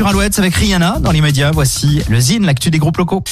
sur Alouette avec Rihanna dans l'immédiat. Voici le Zine, l'actu des groupes locaux.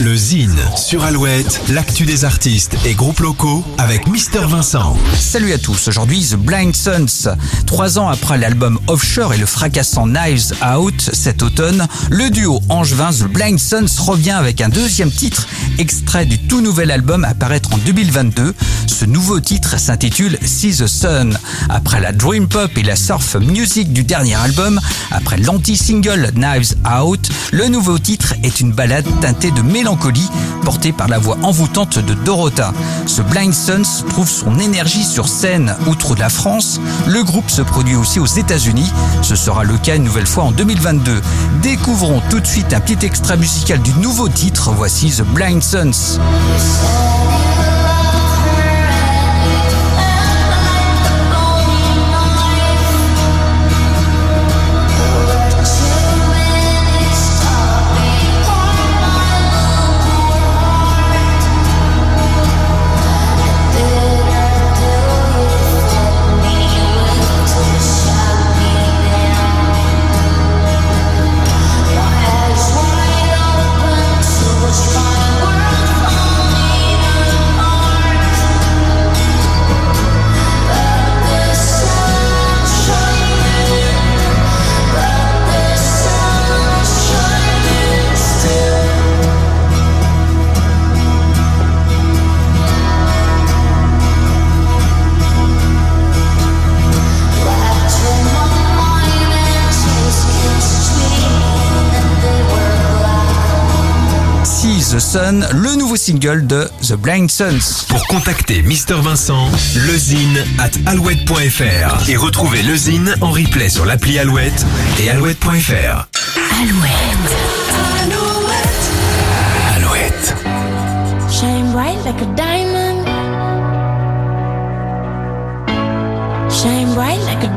Le Zine sur Alouette, l'actu des artistes et groupes locaux avec Vincent. Salut à tous, aujourd'hui The Blind Sons. Trois ans après l'album Offshore et le fracassant Knives Out cet automne, le duo angevin The Blind Sons revient avec un deuxième titre, extrait du tout nouvel album à paraître en 2022. Ce nouveau titre s'intitule See the Sun. Après la dream pop et la surf music du dernier album, après l'anti-single Knives Out, le nouveau titre est une balade teintée de mélancolie portée par la voix envoûtante de Dorota. Ce Blind Sons trouve son énergie sur scène outre la France. Le groupe se produit aussi aux États-Unis. Ce sera le cas une nouvelle fois en 2022. Découvrons tout de suite un petit extrait musical du nouveau titre. Voici The Blind Sons. The Sun, le nouveau single de The Blind Sons. Pour contacter Mister Vincent, lezine at alouette.fr et retrouver le Zine en replay sur l'appli Alouette et alouette.fr. Alouette. Alouette. Shine bright like a diamond. Shine bright like a diamond.